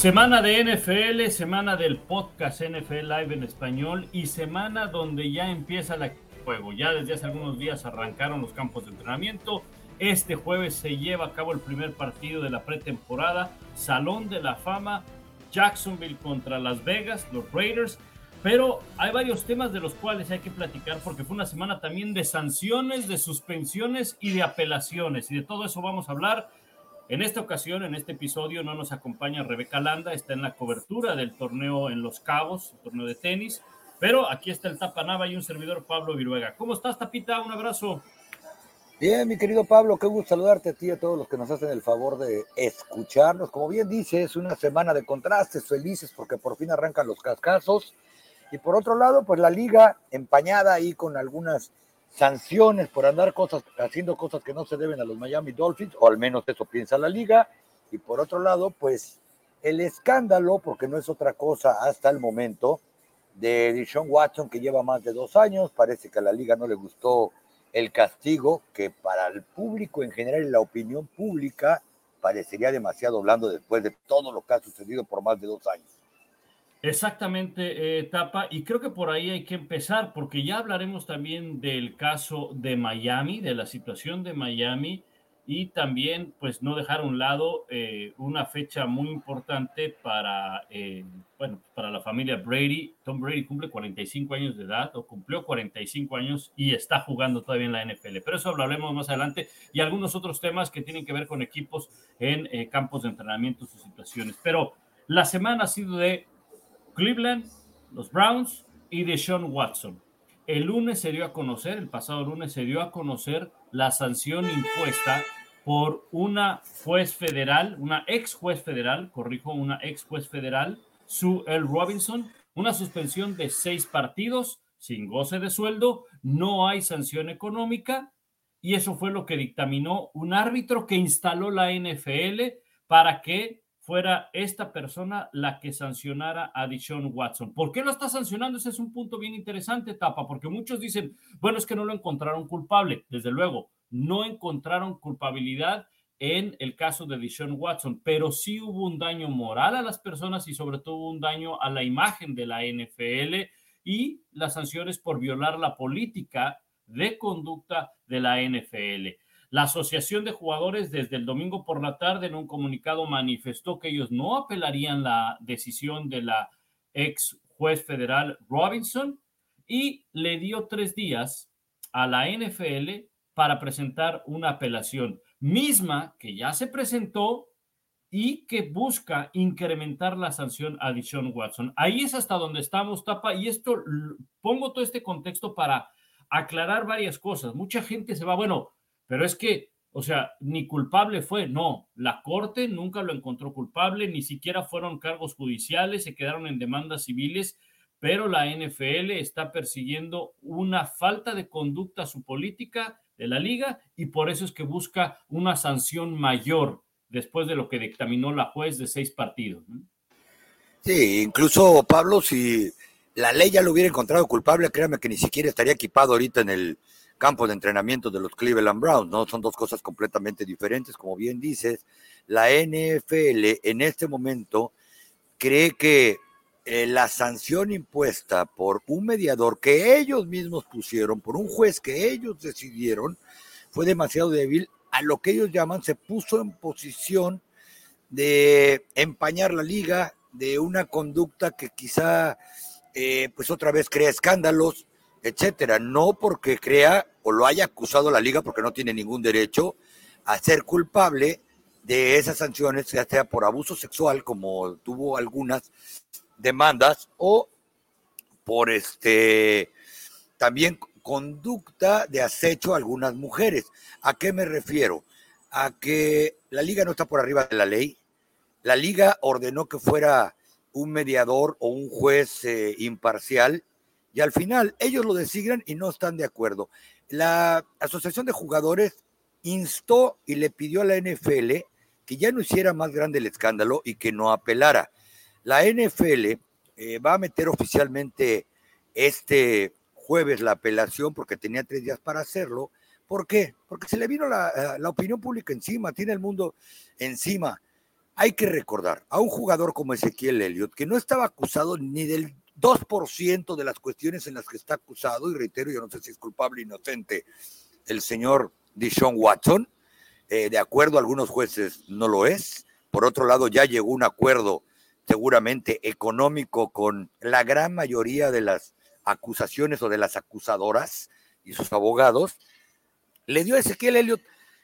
Semana de NFL, semana del podcast NFL Live en español y semana donde ya empieza el juego. Ya desde hace algunos días arrancaron los campos de entrenamiento. Este jueves se lleva a cabo el primer partido de la pretemporada, Salón de la Fama, Jacksonville contra Las Vegas, los Raiders. Pero hay varios temas de los cuales hay que platicar porque fue una semana también de sanciones, de suspensiones y de apelaciones. Y de todo eso vamos a hablar en esta ocasión, en este episodio, no nos acompaña Rebeca Landa, está en la cobertura del torneo en Los Cabos, el torneo de tenis, pero aquí está el Tapanava y un servidor Pablo Viruega. ¿Cómo estás, Tapita? Un abrazo. Bien, mi querido Pablo, qué gusto saludarte a ti y a todos los que nos hacen el favor de escucharnos. Como bien dices, una semana de contrastes, felices porque por fin arrancan los cascazos. Y por otro lado, pues la liga empañada ahí con algunas sanciones por andar cosas, haciendo cosas que no se deben a los Miami Dolphins, o al menos eso piensa la liga. Y por otro lado, pues el escándalo, porque no es otra cosa hasta el momento, de Dishon Watson, que lleva más de dos años, parece que a la liga no le gustó el castigo, que para el público en general y la opinión pública parecería demasiado blando después de todo lo que ha sucedido por más de dos años. Exactamente, eh, Tapa, y creo que por ahí hay que empezar, porque ya hablaremos también del caso de Miami, de la situación de Miami, y también, pues, no dejar a un lado eh, una fecha muy importante para, eh, bueno, para la familia Brady. Tom Brady cumple 45 años de edad, o cumplió 45 años y está jugando todavía en la NFL, pero eso hablaremos más adelante, y algunos otros temas que tienen que ver con equipos en campos de entrenamiento, sus situaciones. Pero la semana ha sido de Cleveland, los Browns y Deshaun Watson. El lunes se dio a conocer, el pasado lunes se dio a conocer la sanción impuesta por una juez federal, una ex juez federal, corrijo, una ex juez federal, Sue L. Robinson, una suspensión de seis partidos sin goce de sueldo, no hay sanción económica y eso fue lo que dictaminó un árbitro que instaló la NFL para que fuera esta persona la que sancionara a Dishon Watson. ¿Por qué lo está sancionando? Ese es un punto bien interesante, Tapa, porque muchos dicen, bueno, es que no lo encontraron culpable. Desde luego, no encontraron culpabilidad en el caso de Dishon Watson, pero sí hubo un daño moral a las personas y sobre todo un daño a la imagen de la NFL y las sanciones por violar la política de conducta de la NFL. La Asociación de Jugadores desde el domingo por la tarde en un comunicado manifestó que ellos no apelarían la decisión de la ex juez federal Robinson y le dio tres días a la NFL para presentar una apelación misma que ya se presentó y que busca incrementar la sanción a Dishon Watson. Ahí es hasta donde estamos, Tapa, y esto pongo todo este contexto para aclarar varias cosas. Mucha gente se va, bueno, pero es que, o sea, ni culpable fue, no, la Corte nunca lo encontró culpable, ni siquiera fueron cargos judiciales, se quedaron en demandas civiles, pero la NFL está persiguiendo una falta de conducta a su política de la liga y por eso es que busca una sanción mayor después de lo que dictaminó la juez de seis partidos. Sí, incluso Pablo, si la ley ya lo hubiera encontrado culpable, créame que ni siquiera estaría equipado ahorita en el campo de entrenamiento de los Cleveland Browns, ¿no? Son dos cosas completamente diferentes, como bien dices. La NFL en este momento cree que eh, la sanción impuesta por un mediador que ellos mismos pusieron, por un juez que ellos decidieron, fue demasiado débil. A lo que ellos llaman, se puso en posición de empañar la liga, de una conducta que quizá, eh, pues otra vez crea escándalos, etcétera. No porque crea o lo haya acusado la liga porque no tiene ningún derecho a ser culpable de esas sanciones, ya sea por abuso sexual, como tuvo algunas demandas, o por este también conducta de acecho a algunas mujeres. ¿A qué me refiero? A que la liga no está por arriba de la ley. La liga ordenó que fuera un mediador o un juez eh, imparcial y al final ellos lo designan y no están de acuerdo. La Asociación de Jugadores instó y le pidió a la NFL que ya no hiciera más grande el escándalo y que no apelara. La NFL eh, va a meter oficialmente este jueves la apelación porque tenía tres días para hacerlo. ¿Por qué? Porque se le vino la, la opinión pública encima, tiene el mundo encima. hay que recordar a un jugador como Ezequiel Elliott, que no estaba acusado ni del 2% de las cuestiones en las que está acusado, y reitero, yo no sé si es culpable o inocente el señor Dishon Watson, eh, de acuerdo a algunos jueces no lo es, por otro lado ya llegó un acuerdo seguramente económico con la gran mayoría de las acusaciones o de las acusadoras y sus abogados, le dio a Ezequiel Elliott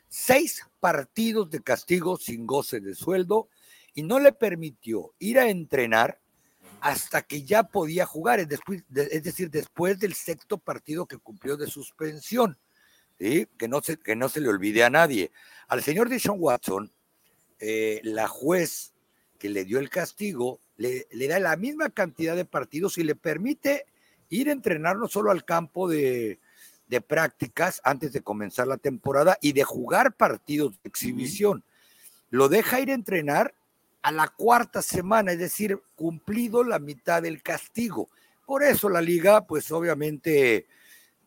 seis partidos de castigo sin goce de sueldo y no le permitió ir a entrenar hasta que ya podía jugar, es, decir, después del sexto partido que cumplió de suspensión. ¿sí? Que, no se, que no se le olvide a nadie. Al señor Dishon Watson, eh, la juez que le dio el castigo le, le, da la misma cantidad de partidos y le permite ir a entrenar no solo al campo de, de prácticas antes de comenzar la temporada y de jugar partidos de exhibición. Lo deja ir a entrenar a la cuarta semana, es decir, cumplido la mitad del castigo. Por eso la liga, pues obviamente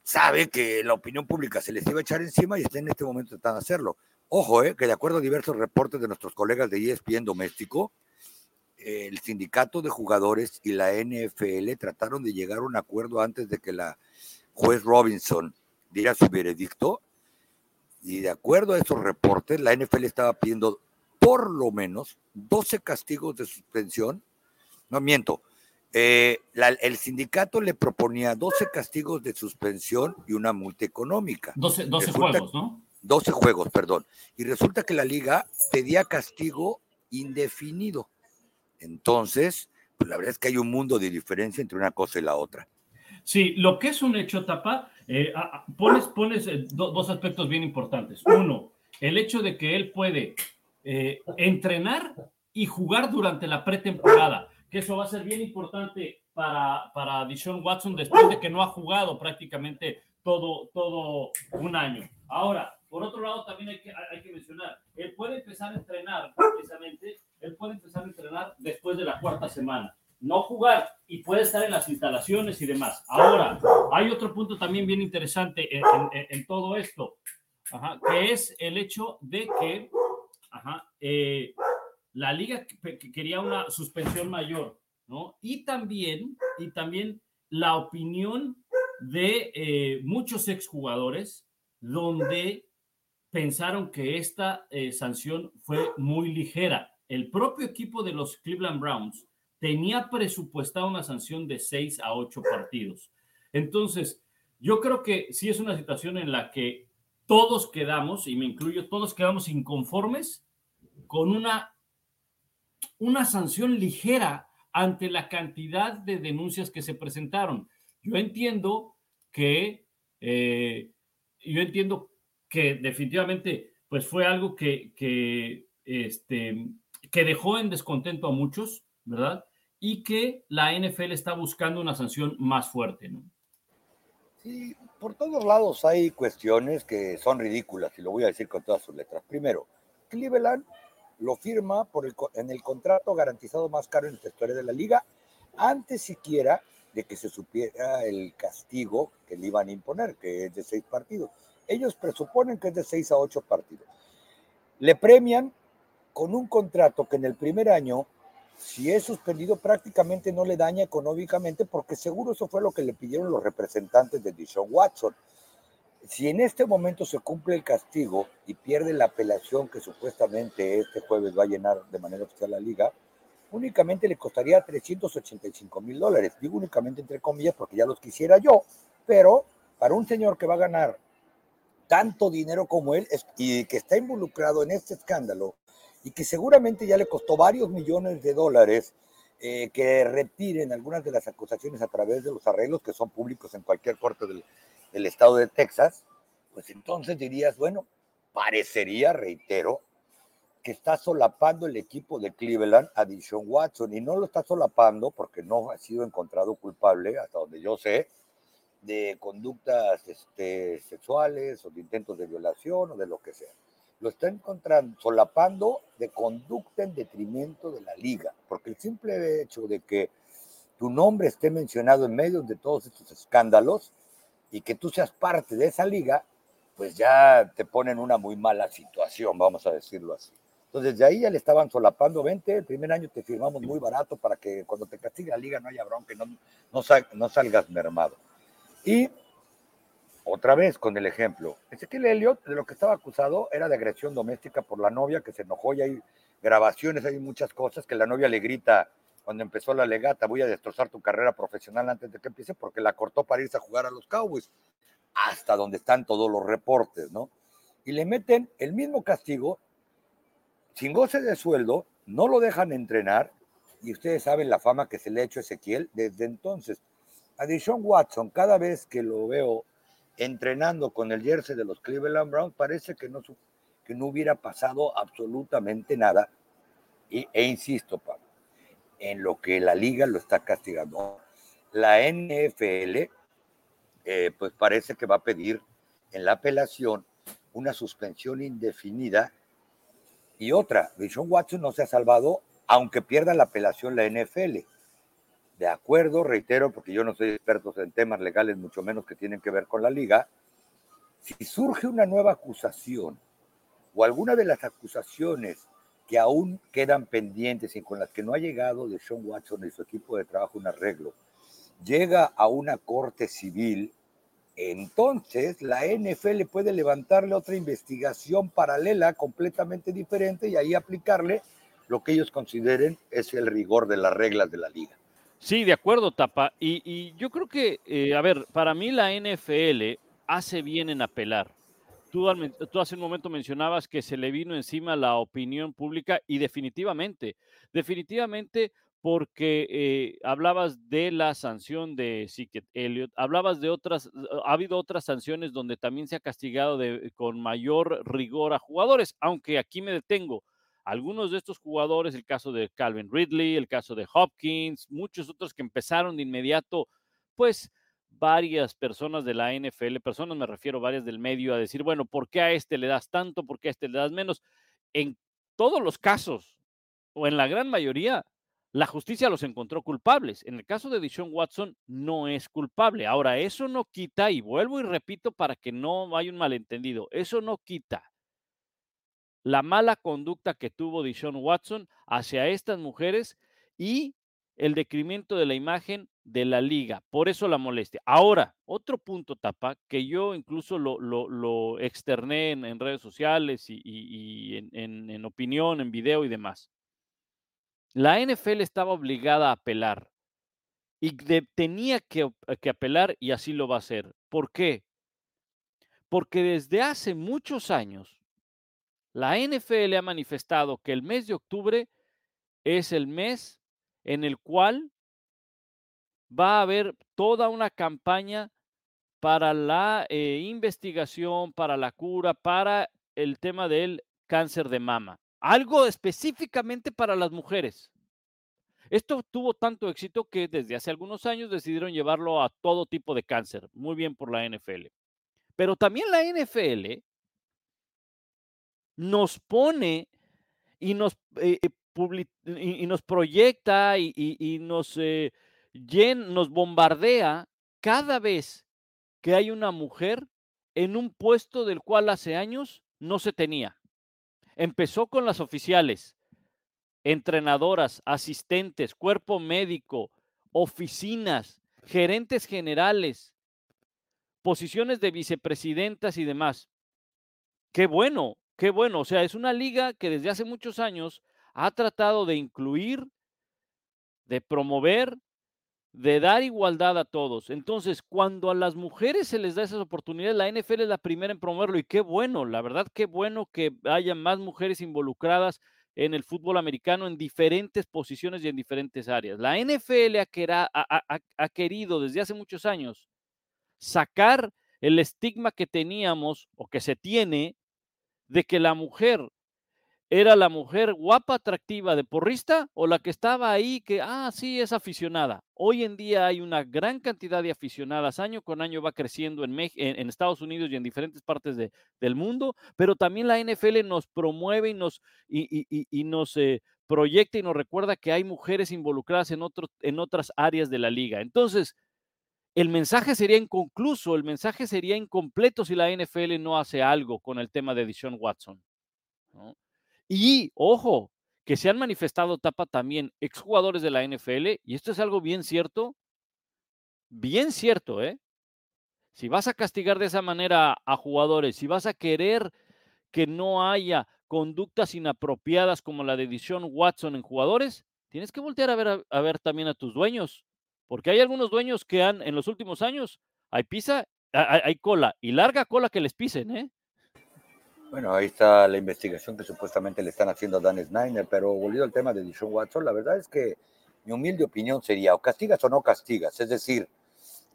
sabe que la opinión pública se les iba a echar encima y está en este momento tratando de hacerlo. Ojo, eh, que de acuerdo a diversos reportes de nuestros colegas de ESPN doméstico, el sindicato de jugadores y la NFL trataron de llegar a un acuerdo antes de que la juez Robinson diera su veredicto. Y de acuerdo a esos reportes, la NFL estaba pidiendo por lo menos 12 castigos de suspensión. No miento. Eh, el sindicato le proponía 12 castigos de suspensión y una multa económica. 12, 12 juegos, ¿no? 12 juegos, perdón. Y resulta que la liga pedía castigo indefinido. Entonces, pues la verdad es que hay un mundo de diferencia entre una cosa y la otra. Sí, lo que es un hecho, Tapa, eh, pones, pones eh, dos aspectos bien importantes. Uno, el hecho de que él puede eh, entrenar y jugar durante la pretemporada, que eso va a ser bien importante para, para Dishon Watson después de que no ha jugado prácticamente todo, todo un año. Ahora, por otro lado, también hay que, hay que mencionar, él puede empezar a entrenar, precisamente, él puede empezar a entrenar después de la cuarta semana no jugar y puede estar en las instalaciones y demás. Ahora, hay otro punto también bien interesante en, todo esto, que es el hecho de que eh, la liga quería una suspensión mayor, ¿no? Y también, y también la opinión de eh, muchos exjugadores donde pensaron que esta eh, sanción fue muy ligera. El propio equipo de los Cleveland Browns tenía presupuestada una sanción de seis a ocho partidos. Entonces, yo creo que sí es una situación en la que todos quedamos, y me incluyo, todos quedamos inconformes con una, una sanción ligera ante la cantidad de denuncias que se presentaron. Yo entiendo que, eh, yo entiendo que definitivamente, pues fue algo que, que, este, que dejó en descontento a muchos, ¿verdad? y que la NFL está buscando una sanción más fuerte, ¿no? Sí, por todos lados hay cuestiones que son ridículas y lo voy a decir con todas sus letras. Primero, Cleveland lo firma por el, en el contrato garantizado más caro en la historia de la liga, antes siquiera de que se supiera el castigo que le iban a imponer, que es de seis partidos. Ellos presuponen que es de seis a ocho partidos. Le premian con un contrato que en el primer año si es suspendido prácticamente no le daña económicamente porque seguro eso fue lo que le pidieron los representantes de Dishon Watson. Si en este momento se cumple el castigo y pierde la apelación que supuestamente este jueves va a llenar de manera oficial la liga, únicamente le costaría 385 mil dólares. Digo únicamente entre comillas porque ya los quisiera yo, pero para un señor que va a ganar tanto dinero como él y que está involucrado en este escándalo, y que seguramente ya le costó varios millones de dólares eh, que retiren algunas de las acusaciones a través de los arreglos que son públicos en cualquier corte del, estado de Texas, pues entonces dirías, bueno, parecería, reitero, que está solapando el equipo de Cleveland a Dishon Watson y no lo está solapando porque no ha sido encontrado culpable, hasta donde yo sé, de conductas este, sexuales o de intentos de violación o de lo que sea lo está encontrando, solapando de conducta en detrimento de la liga, porque el simple hecho de que tu nombre esté mencionado en medio de todos estos escándalos y que tú seas parte de esa liga, pues ya te pone en una muy mala situación, vamos a decirlo así. Entonces, de ahí ya le estaban solapando, 20, el primer año te firmamos muy barato para que cuando te castigue la liga no haya bronca, no, no, no salgas mermado. Y otra vez con el ejemplo, Ezequiel Elliott de lo que estaba acusado era de agresión doméstica por la novia que se enojó y hay grabaciones, hay muchas cosas que la novia le grita cuando empezó la legata, voy a destrozar tu carrera profesional antes de que empiece porque la cortó para irse a jugar a los Cowboys, hasta donde están todos los reportes, ¿no? Y le meten el mismo castigo, sin goce de sueldo, no lo dejan entrenar, y ustedes saben la fama que se le ha hecho Ezequiel desde entonces. A Watson, cada vez que lo veo entrenando con el jersey de los Cleveland Browns, parece que no, que no hubiera pasado absolutamente nada. Y, e insisto, Pablo, en lo que la liga lo está castigando. La NFL, eh, pues parece que va a pedir en la apelación una suspensión indefinida y otra. Deshaun Watson no se ha salvado, aunque pierda la apelación la NFL de acuerdo, reitero, porque yo no soy experto en temas legales, mucho menos que tienen que ver con la liga, si surge una nueva acusación o alguna de las acusaciones que aún quedan pendientes y con las que no ha llegado de Sean Watson y su equipo de trabajo un arreglo, llega a una corte civil, entonces la NFL puede levantarle otra investigación paralela completamente diferente y ahí aplicarle lo que ellos consideren es el rigor de las reglas de la liga. Sí, de acuerdo, Tapa. Y, yo creo que, eh, a ver, para mí la NFL hace bien en apelar. Tú, hace un momento mencionabas que se le vino encima la opinión pública y definitivamente, definitivamente porque eh, hablabas de la sanción de Sicket Elliott, hablabas de otras, ha habido otras sanciones donde también se ha castigado con mayor rigor a jugadores, aunque aquí me detengo algunos de estos jugadores, el caso de Calvin Ridley, el caso de Hopkins, muchos otros que empezaron de inmediato, pues varias personas de la NFL, personas me refiero varias del medio, a decir, bueno, ¿por qué a este le das tanto? ¿Por qué a este le das menos? En todos los casos, o en la gran mayoría, la justicia los encontró culpables. En el caso de Dishon Watson, no es culpable. Ahora, eso no quita, y vuelvo y repito para que no haya un malentendido, eso no quita la mala conducta que tuvo Dishon Watson hacia estas mujeres y el decremento de la imagen de la liga. Por eso la molestia. Ahora, otro punto, Tapa, que yo incluso lo, externé en, redes sociales y, en, opinión, en video y demás. La NFL estaba obligada a apelar y tenía que, que apelar y así lo va a hacer. ¿Por qué? Porque desde hace muchos años la NFL ha manifestado que el mes de octubre es el mes en el cual va a haber toda una campaña para la eh, investigación, para la cura, para el tema del cáncer de mama. Algo específicamente para las mujeres. Esto tuvo tanto éxito que desde hace algunos años decidieron llevarlo a todo tipo de cáncer. Muy bien por la NFL. Pero también la NFL nos pone y nos, eh, eh, y, nos proyecta y, nos, eh, nos bombardea cada vez que hay una mujer en un puesto del cual hace años no se tenía. Empezó con las oficiales, entrenadoras, asistentes, cuerpo médico, oficinas, gerentes generales, posiciones de vicepresidentas y demás. Qué bueno, Qué bueno, o sea, es una liga que desde hace muchos años ha tratado de incluir, de promover, de dar igualdad a todos. Entonces, cuando a las mujeres se les da esas oportunidades, la NFL es la primera en promoverlo y qué bueno, la verdad, qué bueno que haya más mujeres involucradas en el fútbol americano en diferentes posiciones y en diferentes áreas. La NFL ha querido desde hace muchos años sacar el estigma que teníamos o que se tiene de que la mujer era la mujer guapa, atractiva, de porrista o la que estaba ahí que, ah, sí, es aficionada. Hoy en día hay una gran cantidad de aficionadas, año con año va creciendo en, en, Estados Unidos y en diferentes partes del mundo, pero también la NFL nos promueve y nos, y, nos eh, proyecta y nos recuerda que hay mujeres involucradas en, en otras áreas de la liga. Entonces, el mensaje sería inconcluso, el mensaje sería incompleto si la NFL no hace algo con el tema de Edition Watson. Y, ojo, que se han manifestado tapa también exjugadores de la NFL, y esto es algo bien cierto, bien cierto, ¿eh? Si vas a castigar de esa manera a jugadores, si vas a querer que no haya conductas inapropiadas como la de Dishon Watson en jugadores, tienes que voltear a ver, a, ver también a tus dueños, porque hay algunos dueños que han, en los últimos años, hay pisa, hay, cola, y larga cola que les pisen, ¿eh? Bueno, ahí está la investigación que supuestamente le están haciendo a Dan Snyder, pero volviendo al tema de Dishon Watson, la verdad es que mi humilde opinión sería o castigas o no castigas, es decir,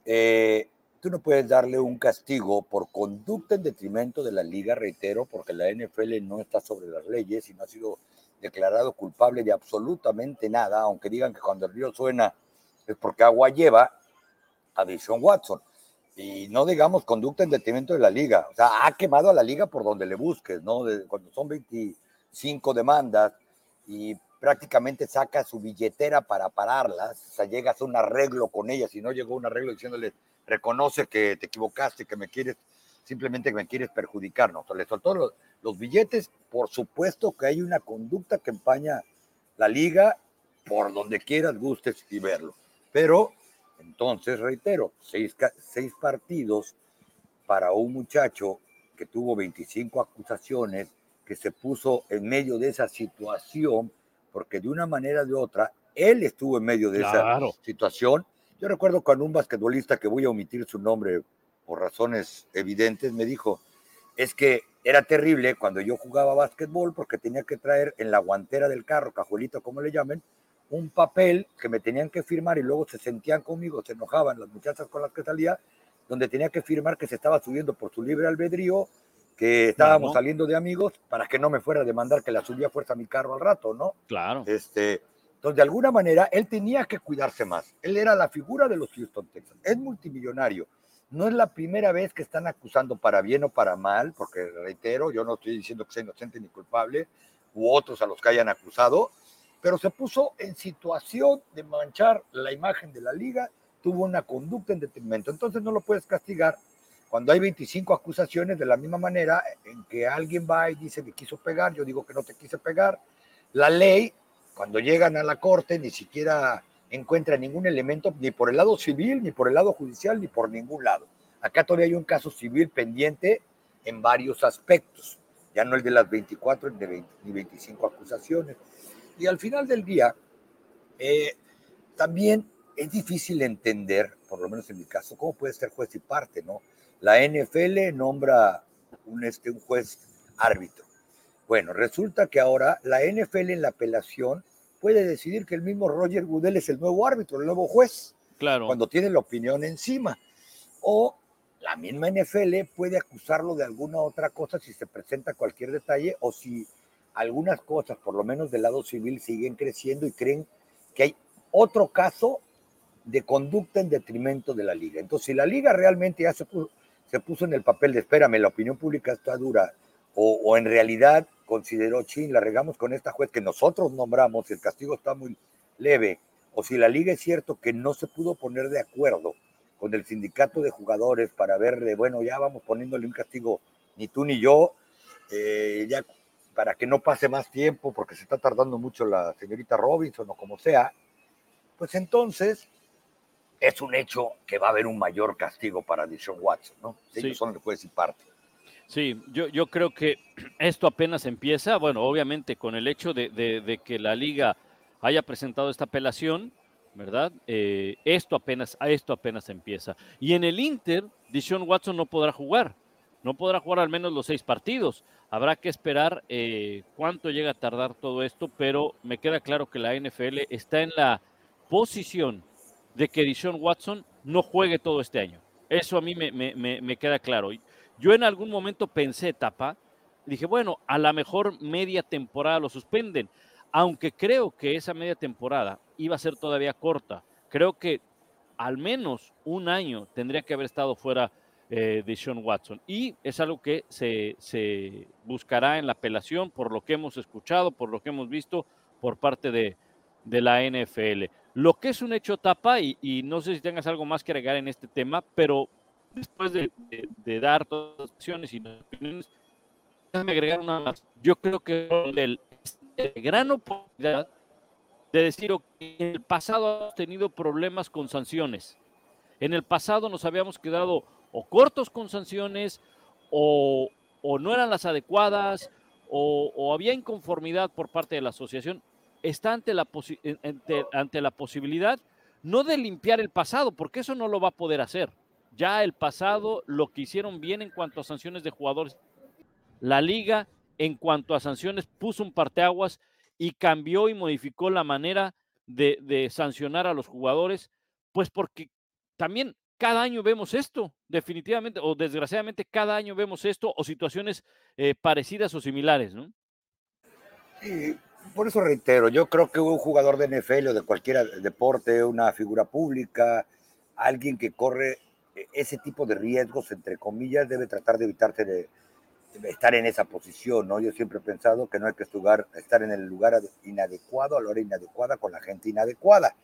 eh, tú no puedes darle un castigo por conducta en detrimento de la liga, reitero, porque la NFL no está sobre las leyes y no ha sido declarado culpable de absolutamente nada, aunque digan que cuando el río suena es porque agua lleva a Dishon Watson y no digamos conducta en detrimento de la liga. O sea, ha quemado a la liga por donde le busques, ¿no? cuando son 25 demandas y prácticamente saca su billetera para pararlas, o sea, llegas a un arreglo con ella, si no llegó un arreglo diciéndole, reconoce que te equivocaste, que me quieres, simplemente que me quieres perjudicar, ¿no? O sea, le soltó los, los billetes, por supuesto que hay una conducta que empaña la liga por donde quieras, gustes y verlo. Pero entonces, reitero, seis, seis partidos para un muchacho que tuvo 25 acusaciones, que se puso en medio de esa situación, porque de una manera o de otra, él estuvo en medio de esa situación. Yo recuerdo cuando un basquetbolista, que voy a omitir su nombre por razones evidentes, me dijo, es que era terrible cuando yo jugaba básquetbol porque tenía que traer en la guantera del carro, cajuelito como le llamen, un papel que me tenían que firmar y luego se sentían conmigo, se enojaban las muchachas con las que salía, donde tenía que firmar que se estaba subiendo por su libre albedrío, que estábamos saliendo de amigos, para que no me fuera a demandar que la subía fuerza a mi carro al rato, ¿no? Claro. Este, entonces, de alguna manera, él tenía que cuidarse más. Él era la figura de los Houston Texans. Es multimillonario. No es la primera vez que están acusando para bien o para mal, porque reitero, yo no estoy diciendo que sea inocente ni culpable, u otros a los que hayan acusado, pero se puso en situación de manchar la imagen de la liga, tuvo una conducta en detrimento. Entonces no lo puedes castigar cuando hay 25 acusaciones de la misma manera en que alguien va y dice que quiso pegar, yo digo que no te quise pegar. La ley, cuando llegan a la corte, ni siquiera encuentra ningún elemento, ni por el lado civil, ni por el lado judicial, ni por ningún lado. Acá todavía hay un caso civil pendiente en varios aspectos, ya no el de las 24 ni 25 acusaciones. Y al final del día, eh, también es difícil entender, por lo menos en mi caso, cómo puede ser juez y parte, ¿no? La NFL nombra un, este, un juez árbitro. Bueno, resulta que ahora la NFL en la apelación puede decidir que el mismo Roger Goodell es el nuevo árbitro, el nuevo juez. Claro. Cuando tiene la opinión encima. O la misma NFL puede acusarlo de alguna otra cosa si se presenta cualquier detalle o si algunas cosas, por lo menos del lado civil, siguen creciendo y creen que hay otro caso de conducta en detrimento de la liga. Entonces, si la liga realmente ya se puso, en el papel de espérame, la opinión pública está dura, o, en realidad consideró, chin, la regamos con esta juez que nosotros nombramos, el castigo está muy leve, o si la liga es cierto que no se pudo poner de acuerdo con el sindicato de jugadores para ver de, bueno, ya vamos poniéndole un castigo, ni tú ni yo, eh, ya para que no pase más tiempo, porque se está tardando mucho la señorita Robinson o como sea, pues entonces es un hecho que va a haber un mayor castigo para Dishon Watson, ¿no? Ellos son el juez y parte. Sí, yo, yo creo que esto apenas empieza, bueno, obviamente con el hecho de, que la liga haya presentado esta apelación, ¿verdad? Eh, esto apenas, esto apenas empieza. Y en el Inter, Dishon Watson no podrá jugar, no podrá jugar al menos los seis partidos. Habrá que esperar eh, cuánto llega a tardar todo esto, pero me queda claro que la NFL está en la posición de que Dishon Watson no juegue todo este año. Eso a mí me, me, queda claro. Yo en algún momento pensé, Tapa, dije, bueno, a la mejor media temporada lo suspenden, aunque creo que esa media temporada iba a ser todavía corta. Creo que al menos un año tendría que haber estado fuera eh, de Sean Watson. Y es algo que se, se, buscará en la apelación por lo que hemos escuchado, por lo que hemos visto por parte de, de la NFL. Lo que es un hecho tapa, y, no sé si tengas algo más que agregar en este tema, pero después de, dar todas las opciones y opiniones, déjame agregar una más. Yo creo que el, gran oportunidad de decir que en el pasado hemos tenido problemas con sanciones. En el pasado nos habíamos quedado o cortos con sanciones o, no eran las adecuadas o, había inconformidad por parte de la asociación. Está ante la, ante la posibilidad no de limpiar el pasado, porque eso no lo va a poder hacer. Ya el pasado, lo que hicieron bien en cuanto a sanciones de jugadores, la liga en cuanto a sanciones puso un parteaguas y cambió y modificó la manera de, sancionar a los jugadores, pues porque también cada año vemos esto, definitivamente, o desgraciadamente cada año vemos esto, o situaciones eh, parecidas o similares, ¿no? Sí, por eso reitero, yo creo que un jugador de NFL o de cualquier deporte, una figura pública, alguien que corre e, ese tipo de riesgos, entre comillas, debe tratar de evitarse de, estar en esa posición, ¿no? Yo siempre he pensado que no hay que estar en el lugar inadecuado, a la hora inadecuada, con la gente inadecuada,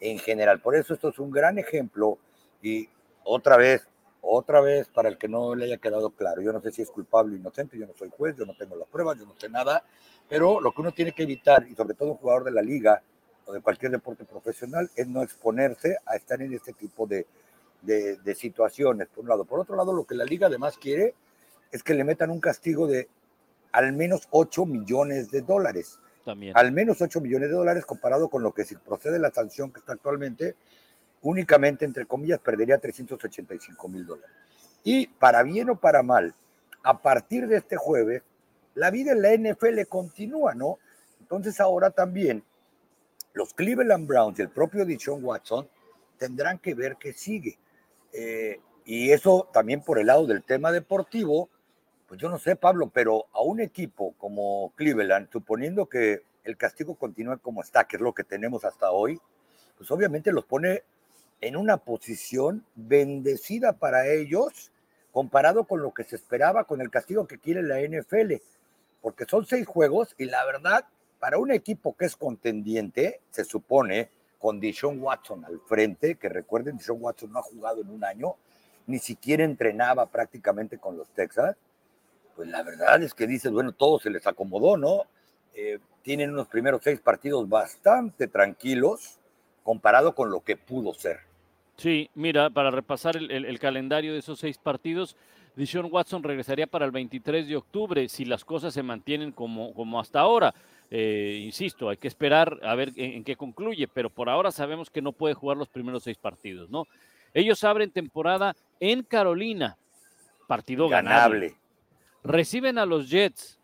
en general. Por eso esto es un gran ejemplo y otra vez, otra vez, para el que no le haya quedado claro, yo no sé si es culpable o inocente, yo no soy juez, yo no tengo las pruebas, yo no sé nada, pero lo que uno tiene que evitar, y sobre todo un jugador de la liga o de cualquier deporte profesional, es no exponerse a estar en este tipo de, de, situaciones, por un lado. Por otro lado, lo que la liga además quiere es que le metan un castigo de al menos 8 millones de dólares. También. Al menos 8 millones de dólares comparado con lo que si procede la sanción que está actualmente, únicamente, entre comillas, perdería 385 mil dólares. Y para bien o para mal, a partir de este jueves, la vida en la NFL continúa, ¿no? Entonces ahora también los Cleveland Browns y el propio Dishon Watson tendrán que ver qué sigue. Eh, y eso también por el lado del tema deportivo, pues yo no sé, Pablo, pero a un equipo como Cleveland, suponiendo que el castigo continúe como está, que es lo que tenemos hasta hoy, pues obviamente los pone en una posición bendecida para ellos comparado con lo que se esperaba con el castigo que quiere la NFL, porque son seis juegos y la verdad, para un equipo que es contendiente, se supone, con Dishon Watson al frente, que recuerden, Dishon Watson no ha jugado en un año, ni siquiera entrenaba prácticamente con los Texas, pues la verdad es que dices, bueno, todo se les acomodó, ¿no? Eh, tienen unos primeros seis partidos bastante tranquilos comparado con lo que pudo ser. Sí, mira, para repasar el, calendario de esos seis partidos, Dishon Watson regresaría para el 23 de octubre si las cosas se mantienen como, como hasta ahora. Eh, insisto, hay que esperar a ver en, qué concluye, pero por ahora sabemos que no puede jugar los primeros seis partidos, ¿no? Ellos abren temporada en Carolina, partido ganable. Reciben a los Jets,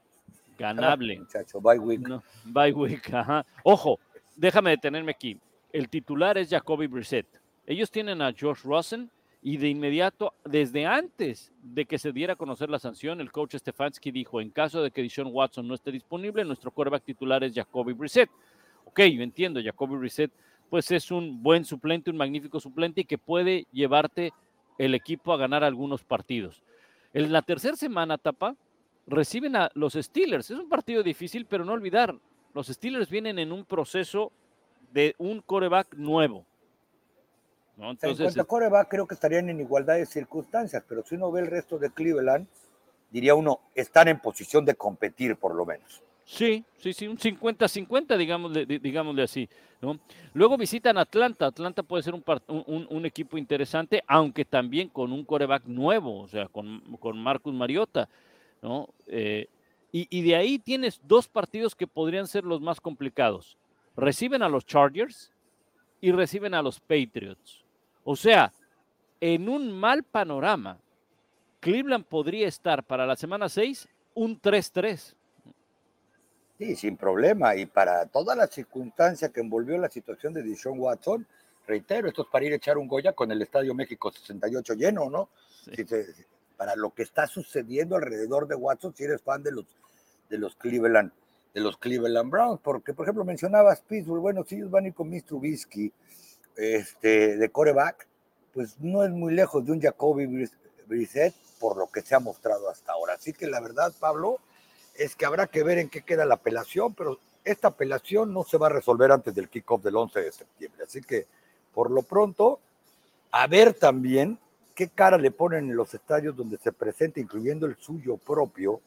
ganable. muchacho, bye week. bye week, ajá. Ojo, déjame detenerme aquí. El titular es Jacoby Brissett. Ellos tienen a Josh Rosen y de inmediato, desde antes de que se diera a conocer la sanción, el coach Stefanski dijo, en caso de que Dishon Watson no esté disponible, nuestro quarterback titular es Jacoby Brissett. Ok, yo entiendo, Jacoby Brissett pues es un buen suplente, un magnífico suplente y que puede llevarte el equipo a ganar algunos partidos. En la tercera semana, Tapa, reciben a los Steelers. Es un partido difícil, pero no olvidar, los Steelers vienen en un proceso de un coreback nuevo. Entonces, en cuanto a coreback, creo que estarían en igualdad de circunstancias, pero si uno ve el resto de Cleveland, diría uno, están en posición de competir por lo menos. Sí, sí, sí, un 50-50, digámosle, digámosle así. ¿no? Luego visitan Atlanta. Atlanta puede ser un, un, equipo interesante, aunque también con un coreback nuevo, o sea, con, con Marcus Mariota. ¿no? Eh, y, y de ahí tienes dos partidos que podrían ser los más complicados. Reciben a los Chargers y reciben a los Patriots. O sea, en un mal panorama, Cleveland podría estar para la semana 6 un 3-3. Sí, sin problema. Y para toda la circunstancia que envolvió la situación de Dishon Watson, reitero, esto es para ir a echar un Goya con el Estadio México 68 lleno, ¿no? para lo que está sucediendo alrededor de Watson, si eres fan de los, de los Cleveland, de los Cleveland Browns, porque por ejemplo mencionabas Pittsburgh, bueno, si ellos van a ir con Mr. Trubisky, este, de coreback, pues no es muy lejos de un Jacoby Brissett por lo que se ha mostrado hasta ahora. Así que la verdad, Pablo, es que habrá que ver en qué queda la apelación, pero esta apelación no se va a resolver antes del kickoff del 11 de septiembre. Así que, por lo pronto, a ver también qué cara le ponen en los estadios donde se presenta, incluyendo el suyo propio,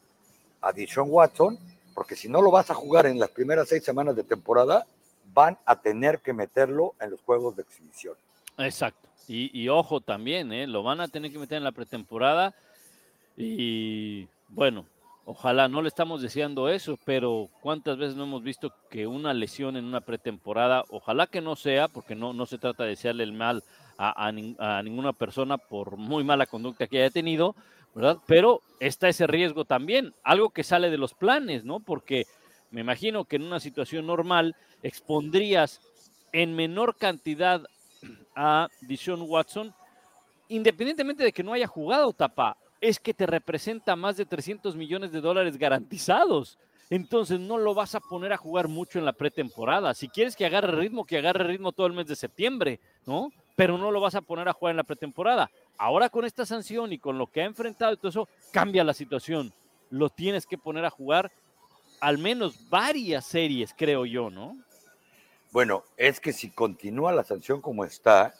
a Dishon Watson, porque si no lo vas a jugar en las primeras seis semanas de temporada, van a tener que meterlo en los juegos de exhibición. Exacto. Y, ojo también, ¿eh? lo van a tener que meter en la pretemporada. Y bueno, ojalá no le estamos deseando eso, pero ¿cuántas veces no hemos visto que una lesión en una pretemporada, ojalá que no sea, porque no, no se trata de desearle el mal a, a ninguna persona por muy mala conducta que haya tenido, ¿verdad? Pero está ese riesgo también, algo que sale de los planes, ¿no? Porque me imagino que en una situación normal expondrías en menor cantidad a Dishon Watson, independientemente de que no haya jugado tapa, es que te representa más de 300 millones de dólares garantizados. Entonces no lo vas a poner a jugar mucho en la pretemporada. Si quieres que agarre ritmo, que agarre ritmo todo el mes de septiembre, ¿no? Pero no lo vas a poner a jugar en la pretemporada. Ahora con esta sanción y con lo que ha enfrentado y todo eso, cambia la situación. Lo tienes que poner a jugar al menos varias series, creo yo, ¿no? Bueno, es que si continúa la sanción como está,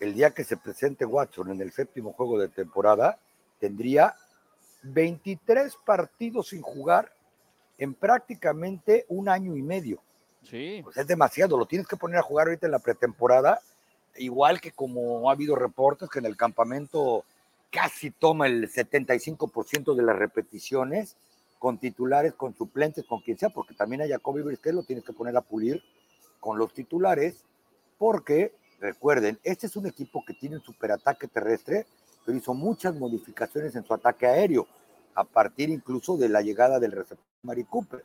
el día que se presente Watson en el séptimo juego de temporada, tendría 23 partidos sin jugar en prácticamente un año y medio. Sí. Pues es demasiado, lo tienes que poner a jugar ahorita en la pretemporada, igual que como ha habido reportes que en el campamento casi toma el 75% de las repeticiones con titulares, con suplentes, con quien sea, porque también a Jacoby Brisket lo tienes que poner a pulir con los titulares, porque recuerden, este es un equipo que tiene un superataque terrestre, pero hizo muchas modificaciones en su ataque aéreo, a partir incluso de la llegada del receptor Mari Cooper.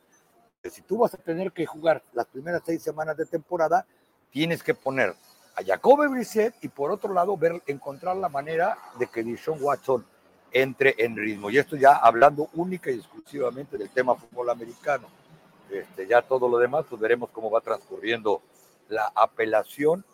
Si tú vas a tener que jugar las primeras seis semanas de temporada, tienes que poner a Jacoby Brissett y por otro lado ver, encontrar la manera de que Dishon Watson entre en ritmo. Y esto ya hablando única y exclusivamente del tema fútbol americano. Este, ya todo lo demás, pues veremos cómo va transcurriendo la apelación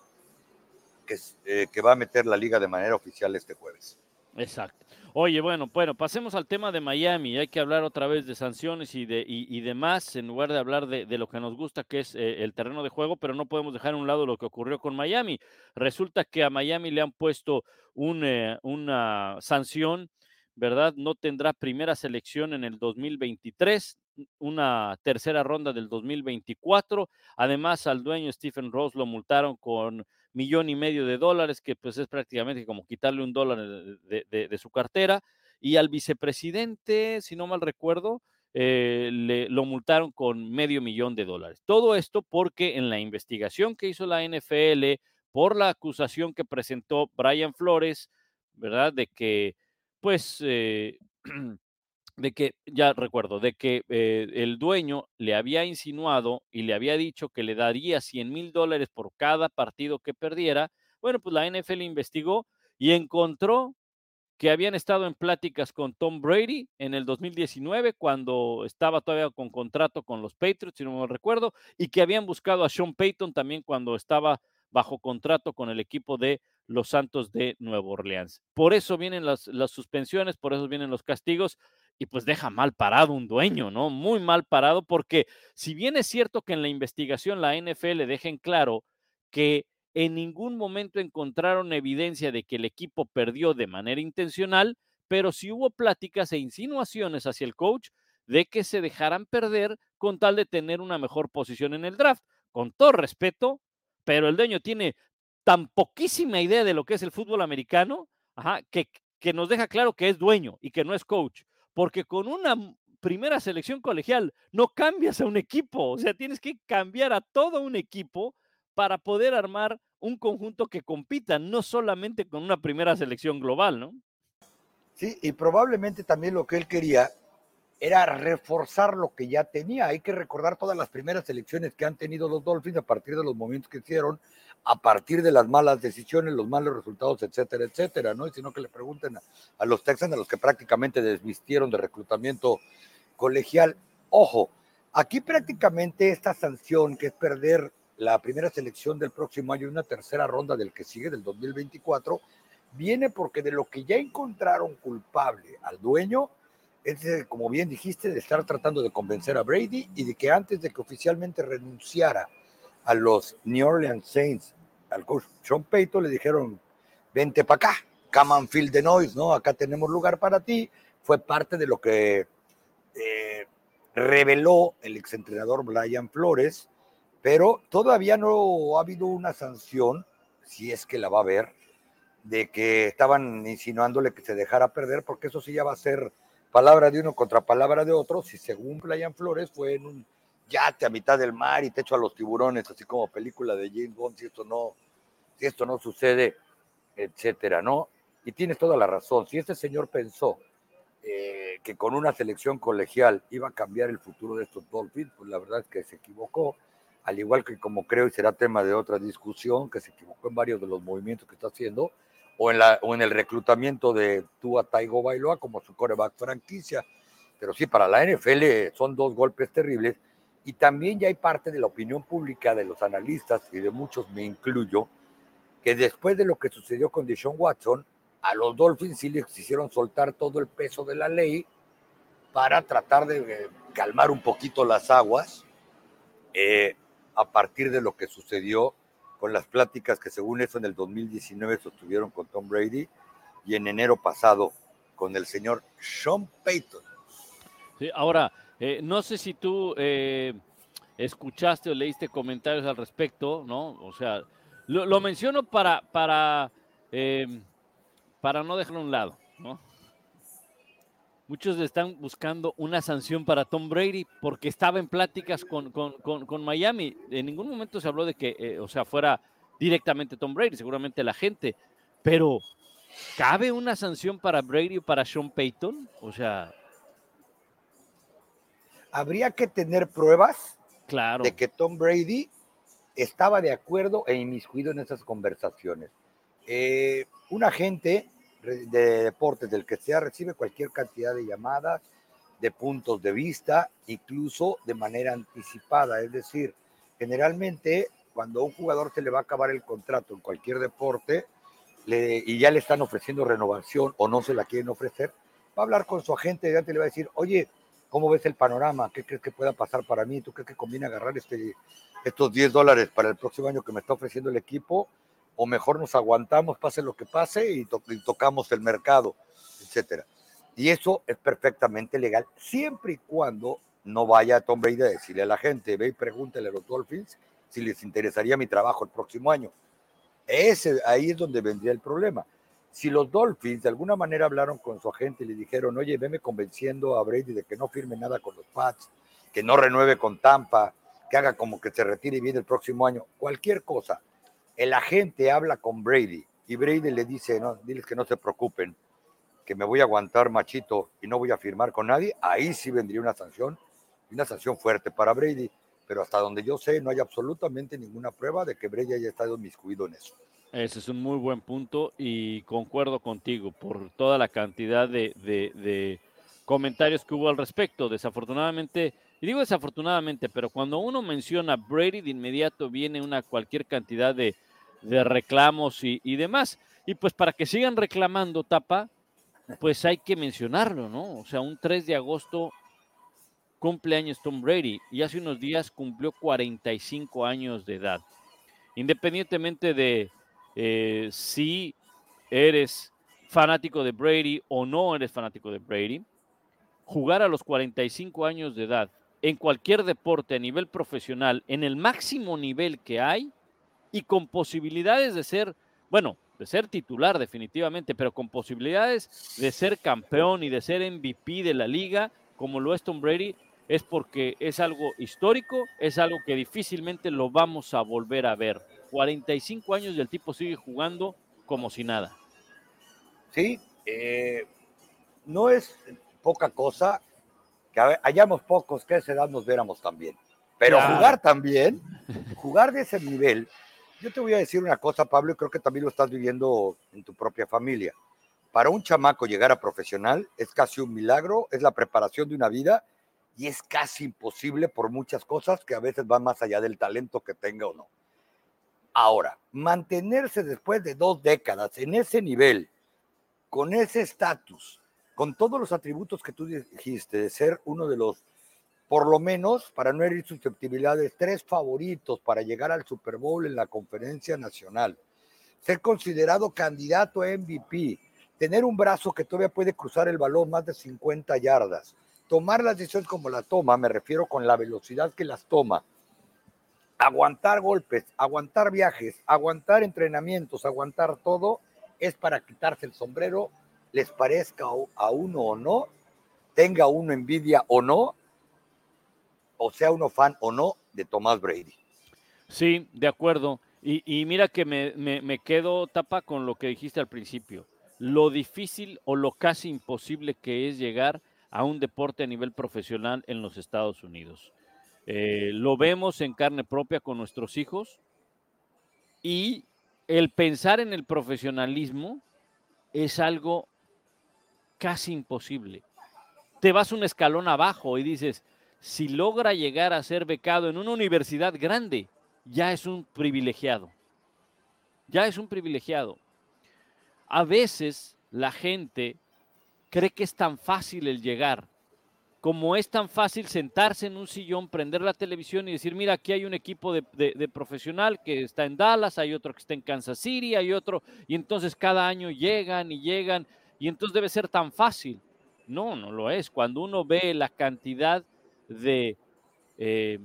que, eh, que va a meter la liga de manera oficial este jueves. Exacto. Oye, bueno, bueno, pasemos al tema de Miami. Hay que hablar otra vez de sanciones y de y, demás, en lugar de hablar de, lo que nos gusta, que es eh, el terreno de juego, pero no podemos dejar a un lado lo que ocurrió con Miami. Resulta que a Miami le han puesto un, eh, una sanción, ¿verdad? No tendrá primera selección en el 2023, una tercera ronda del 2024. Además, al dueño Stephen Ross lo multaron con millón y medio de dólares, que pues es prácticamente como quitarle un dólar de, su cartera. Y al vicepresidente, si no mal recuerdo, eh, le, lo multaron con medio millón de dólares. Todo esto porque en la investigación que hizo la NFL por la acusación que presentó Brian Flores, ¿verdad? De que, pues, eh, de que, ya recuerdo, de que eh, el dueño le había insinuado y le había dicho que le daría 100 mil dólares por cada partido que perdiera. Bueno, pues la NFL investigó y encontró que habían estado en pláticas con Tom Brady en el 2019 cuando estaba todavía con contrato con los Patriots, si no me recuerdo, y que habían buscado a Sean Payton también cuando estaba bajo contrato con el equipo de los Santos de Nueva Orleans. Por eso vienen las, las suspensiones, por eso vienen los castigos y pues deja mal parado un dueño, ¿no? Muy mal parado porque si bien es cierto que en la investigación la NFL deja en claro que en ningún momento encontraron evidencia de que el equipo perdió de manera intencional, pero sí hubo pláticas e insinuaciones hacia el coach de que se dejaran perder con tal de tener una mejor posición en el draft. Con todo respeto, pero el dueño tiene tan poquísima idea de lo que es el fútbol americano, que, que nos deja claro que es dueño y que no es coach porque con una primera selección colegial no cambias a un equipo, o sea, tienes que cambiar a todo un equipo para poder armar un conjunto que compita, no solamente con una primera selección global, ¿no? Sí, y probablemente también lo que él quería era reforzar lo que ya tenía. Hay que recordar todas las primeras elecciones que han tenido los Dolphins a partir de los momentos que hicieron, a partir de las malas decisiones, los malos resultados, etcétera, etcétera, ¿no? Y sino que le pregunten a, los Texans, a los que prácticamente desvistieron de reclutamiento colegial. Ojo, aquí prácticamente esta sanción, que es perder la primera selección del próximo año y una tercera ronda del que sigue, del 2024, viene porque de lo que ya encontraron culpable al dueño, es, como bien dijiste, de estar tratando de convencer a Brady y de que antes de que oficialmente renunciara a los New Orleans Saints, al coach Sean Payton, le dijeron, vente para acá, come and feel the noise, ¿no? Acá tenemos lugar para ti. Fue parte de lo que eh, reveló el exentrenador Brian Flores, pero todavía no ha habido una sanción, si es que la va a haber, de que estaban insinuándole que se dejara perder, porque eso sí ya va a ser palabra de uno contra palabra de otro, si según Brian Flores fue en un yate a mitad del mar y te echo a los tiburones, así como película de James Bond, si esto no, si esto no sucede, etcétera, ¿no? Y tienes toda la razón. Si este señor pensó eh, que con una selección colegial iba a cambiar el futuro de estos Dolphins, pues la verdad es que se equivocó, al igual que como creo y será tema de otra discusión, que se equivocó en varios de los movimientos que está haciendo, o en, la, o en el reclutamiento de Tua Taigo Bailoa como su coreback franquicia. Pero sí, para la NFL son dos golpes terribles y también ya hay parte de la opinión pública, de los analistas y de muchos, me incluyo, que después de lo que sucedió con Deshaun Watson, a los Dolphins sí les hicieron soltar todo el peso de la ley para tratar de eh, calmar un poquito las aguas eh, a partir de lo que sucedió con las pláticas que según eso en el 2019 sostuvieron con Tom Brady y en enero pasado con el señor Sean Payton. Sí, ahora, eh, no sé si tú escuchaste o leíste comentarios al respecto, ¿no? O sea, lo, menciono para, para para no dejarlo a un lado, ¿no? Muchos están buscando una sanción para Tom Brady porque estaba en pláticas con, con, Miami. En ningún momento se habló de que, eh, o sea, fuera directamente Tom Brady, seguramente la gente. Pero, ¿cabe una sanción para Brady o para Sean Payton? O sea. Habría que tener pruebas claro. de que Tom Brady estaba de acuerdo e inmiscuido en esas conversaciones. Eh, un agente de deportes del que sea recibe cualquier cantidad de llamadas, de puntos de vista, incluso de manera anticipada. Es decir, generalmente cuando a un jugador se le va a acabar el contrato en cualquier deporte y ya le están ofreciendo renovación o no se la quieren ofrecer, va a hablar con su agente y le va a decir, oye, ¿cómo ves el panorama? ¿Qué crees que pueda pasar para mí? ¿Tú crees que conviene agarrar este, estos 10 dólares para el próximo año que me está ofreciendo el equipo? O mejor nos aguantamos, pase lo que pase, y, tocamos el mercado, etcétera. Y eso es perfectamente legal, siempre y cuando no vaya Tom Brady a decirle a la gente, ve y pregúntale a los Dolphins si les interesaría mi trabajo el próximo año. Ese, ahí es donde vendría el problema. Si los Dolphins de alguna manera hablaron con su agente y le dijeron, oye, veme convenciendo a Brady de que no firme nada con los Pats, que no renueve con Tampa, que haga como que se retire y viene el próximo año, cualquier cosa, el agente habla con Brady y Brady le dice, no, diles que no se preocupen, que me voy a aguantar machito y no voy a firmar con nadie, ahí sí vendría una sanción, una sanción fuerte para Brady, pero hasta donde yo sé no hay absolutamente ninguna prueba de que Brady haya estado inmiscuido en eso. Ese es un muy buen punto y concuerdo contigo por toda la cantidad de, de comentarios que hubo al respecto. Desafortunadamente, y digo desafortunadamente, pero cuando uno menciona Brady, de inmediato viene una cualquier cantidad de, reclamos y, demás. Y pues para que sigan reclamando tapa, pues hay que mencionarlo, ¿no? O sea, un 3 de agosto cumpleaños Tom Brady y hace unos días cumplió 45 años de edad. Independientemente de eh, si eres fanático de Brady o no eres fanático de Brady, jugar a los 45 años de edad en cualquier deporte a nivel profesional, en el máximo nivel que hay y con posibilidades de ser, bueno, de ser titular definitivamente, pero con posibilidades de ser campeón y de ser MVP de la liga, como lo es Tom Brady, es porque es algo histórico, es algo que difícilmente lo vamos a volver a ver. 45 años y el tipo sigue jugando como si nada. Sí, eh, no es poca cosa que hayamos pocos que a esa edad nos viéramos también. Pero jugar también, jugar de ese nivel, yo te voy a decir una cosa, Pablo, y creo que también lo estás viviendo en tu propia familia. Para un chamaco llegar a profesional es casi un milagro, es la preparación de una vida y es casi imposible por muchas cosas que a veces van más allá del talento que tenga o no. Ahora, mantenerse después de dos décadas en ese nivel, con ese estatus, con todos los atributos que tú dijiste, de ser uno de los, por lo menos, para no herir susceptibilidades, tres favoritos para llegar al Super Bowl en la conferencia nacional, ser considerado candidato a MVP, tener un brazo que todavía puede cruzar el balón más de 50 yardas, tomar las decisiones como las toma, me refiero con la velocidad que las toma, aguantar golpes, aguantar viajes, aguantar entrenamientos, aguantar todo, es para quitarse el sombrero, les parezca a uno o no, tenga uno envidia o no, o sea uno fan o no de Tomás Brady. Sí, de acuerdo. Y, mira que me, quedo tapa con lo que dijiste al principio. Lo difícil o lo casi imposible que es llegar a un deporte a nivel profesional en los Estados Unidos. Eh, lo vemos en carne propia con nuestros hijos y el pensar en el profesionalismo es algo casi imposible. Te vas un escalón abajo y dices, si logra llegar a ser becado en una universidad grande, ya es un privilegiado. Ya es un privilegiado. A veces la gente cree que es tan fácil el llegar, como es tan fácil sentarse en un sillón, prender la televisión y decir, mira, aquí hay un equipo de, profesional que está en Dallas, hay otro que está en Kansas City, hay otro, y entonces cada año llegan y llegan, y entonces debe ser tan fácil. No, no lo es. Cuando uno ve la cantidad de eh,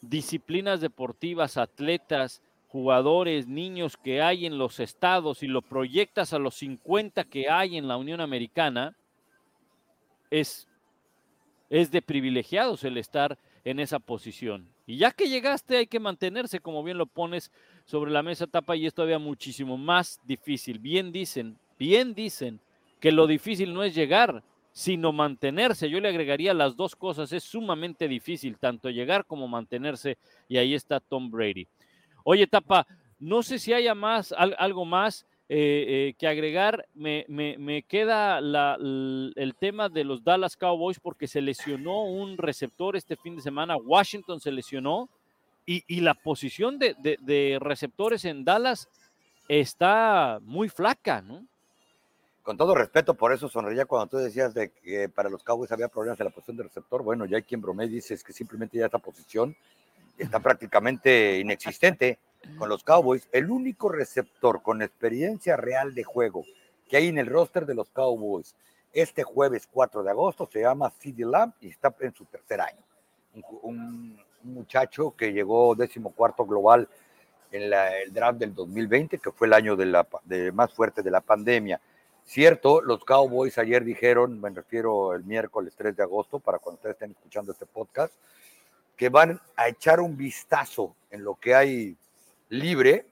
disciplinas deportivas, atletas, jugadores, niños que hay en los estados y lo proyectas a los 50 que hay en la Unión Americana, es, es de privilegiados el estar en esa posición. Y ya que llegaste hay que mantenerse, como bien lo pones sobre la mesa tapa, y es todavía muchísimo más difícil. Bien dicen, bien dicen que lo difícil no es llegar, sino mantenerse. Yo le agregaría las dos cosas. Es sumamente difícil, tanto llegar como mantenerse. Y ahí está Tom Brady. Oye, Tapa, no sé si haya más, algo más eh, eh, que agregar. Me, queda el tema de los Dallas Cowboys porque se lesionó un receptor este fin de semana. Washington se lesionó. Y, la posición de, de receptores en Dallas está muy flaca, ¿no? Con todo respeto, por eso sonreía cuando tú decías de que para los Cowboys había problemas en la posición de receptor. Bueno, ya hay quien bromea y dice que simplemente ya esa posición está prácticamente inexistente con los Cowboys. El único receptor con experiencia real de juego que hay en el roster de los Cowboys este jueves 4 de agosto se llama CD Lamb y está en su tercer año. Un, muchacho que llegó décimo cuarto global en el draft del 2020, que fue el año de la, de más fuerte de la pandemia Cierto, los Cowboys ayer dijeron, me refiero el miércoles 3 de agosto, para cuando ustedes estén escuchando este podcast, que van a echar un vistazo en lo que hay libre,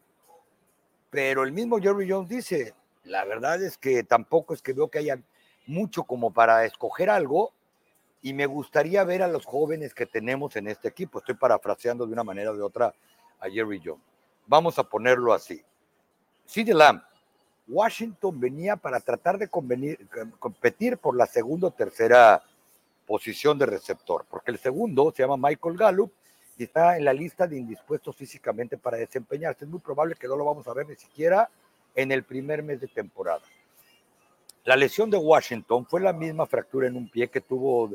pero el mismo Jerry Jones dice, la verdad es que tampoco es que veo que haya mucho como para escoger algo y me gustaría ver a los jóvenes que tenemos en este equipo. Estoy parafraseando de una manera o de otra a Jerry Jones. Vamos a ponerlo así. CD Lamb, Washington venía para tratar de competir por la segunda o tercera posición de receptor, porque el segundo se llama Michael Gallup y está en la lista de indispuestos físicamente para desempeñarse. Es muy probable que no lo vamos a ver ni siquiera en el primer mes de temporada. La lesión de Washington fue la misma fractura en un pie que tuvo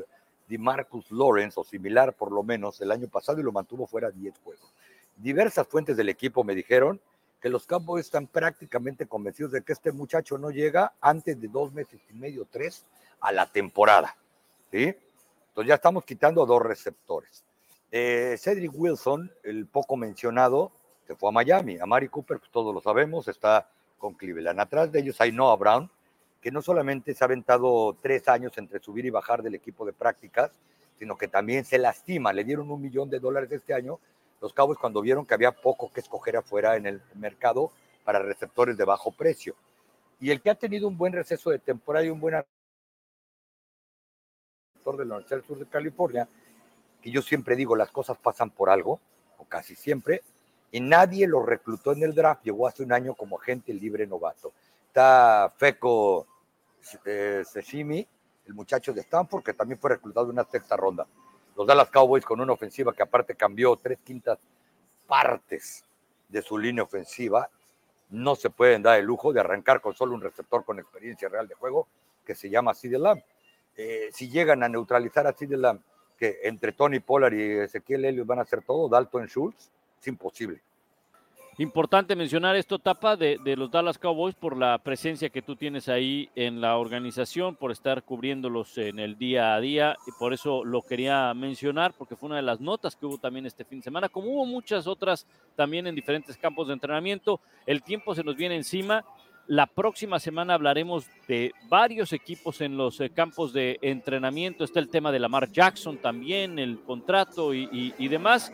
Marcus Lawrence, o similar por lo menos, el año pasado y lo mantuvo fuera 10 juegos. Diversas fuentes del equipo me dijeron que los Cowboys están prácticamente convencidos de que este muchacho no llega antes de dos meses y medio, tres, a la temporada. ¿sí? Entonces ya estamos quitando dos receptores. Eh, Cedric Wilson, el poco mencionado, se fue a Miami. A Mari Cooper, pues todos lo sabemos, está con Cleveland. Atrás de ellos hay Noah Brown, que no solamente se ha aventado tres años entre subir y bajar del equipo de prácticas, sino que también se lastima. Le dieron un millón de dólares este año los Cowboys cuando vieron que había poco que escoger afuera en el mercado para receptores de bajo precio. Y el que ha tenido un buen receso de temporada y un buen receptor de la Universidad del Sur de California, que yo siempre digo, las cosas pasan por algo, o casi siempre, y nadie lo reclutó en el draft, llegó hace un año como agente libre novato. Está Feco eh, Seshimi, el muchacho de Stanford, que también fue reclutado en una sexta ronda los Dallas Cowboys con una ofensiva que aparte cambió tres quintas partes de su línea ofensiva, no se pueden dar el lujo de arrancar con solo un receptor con experiencia real de juego que se llama Sid Lamb. Eh, si llegan a neutralizar a Sid Lamb, que entre Tony Pollard y Ezequiel Elliott van a hacer todo, Dalton Schultz, es imposible. Importante mencionar esto, Tapa, de, los Dallas Cowboys por la presencia que tú tienes ahí en la organización, por estar cubriéndolos en el día a día, y por eso lo quería mencionar, porque fue una de las notas que hubo también este fin de semana, como hubo muchas otras también en diferentes campos de entrenamiento. El tiempo se nos viene encima. La próxima semana hablaremos de varios equipos en los eh, campos de entrenamiento. Está el tema de Lamar Jackson también, el contrato y demás.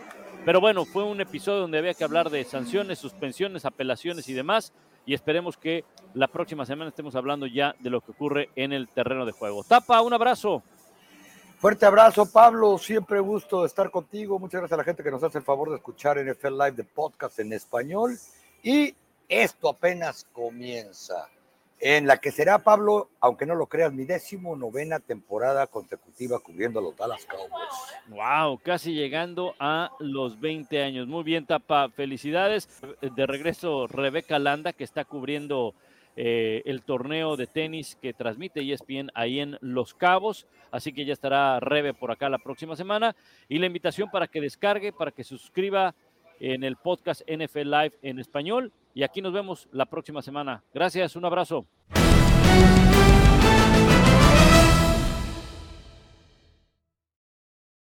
Pero bueno, fue un episodio donde había que hablar de sanciones, suspensiones, apelaciones y demás. Y esperemos que la próxima semana estemos hablando ya de lo que ocurre en el terreno de juego. Tapa, un abrazo. Fuerte abrazo, Pablo. Siempre gusto estar contigo. Muchas gracias a la gente que nos hace el favor de escuchar NFL Live de podcast en español. Y esto apenas comienza en la que será, Pablo, aunque no lo creas, mi décimo novena temporada consecutiva cubriendo a los Dallas Cowboys. Wow, casi llegando a los 20 años. Muy bien, Tapa, felicidades. De regreso, Rebeca Landa, que está cubriendo eh, el torneo de tenis que transmite ESPN ahí en Los Cabos. Así que ya estará Rebe por acá la próxima semana. Y la invitación para que descargue, para que suscriba en el podcast NFL Live en español y aquí nos vemos la próxima semana. Gracias, un abrazo.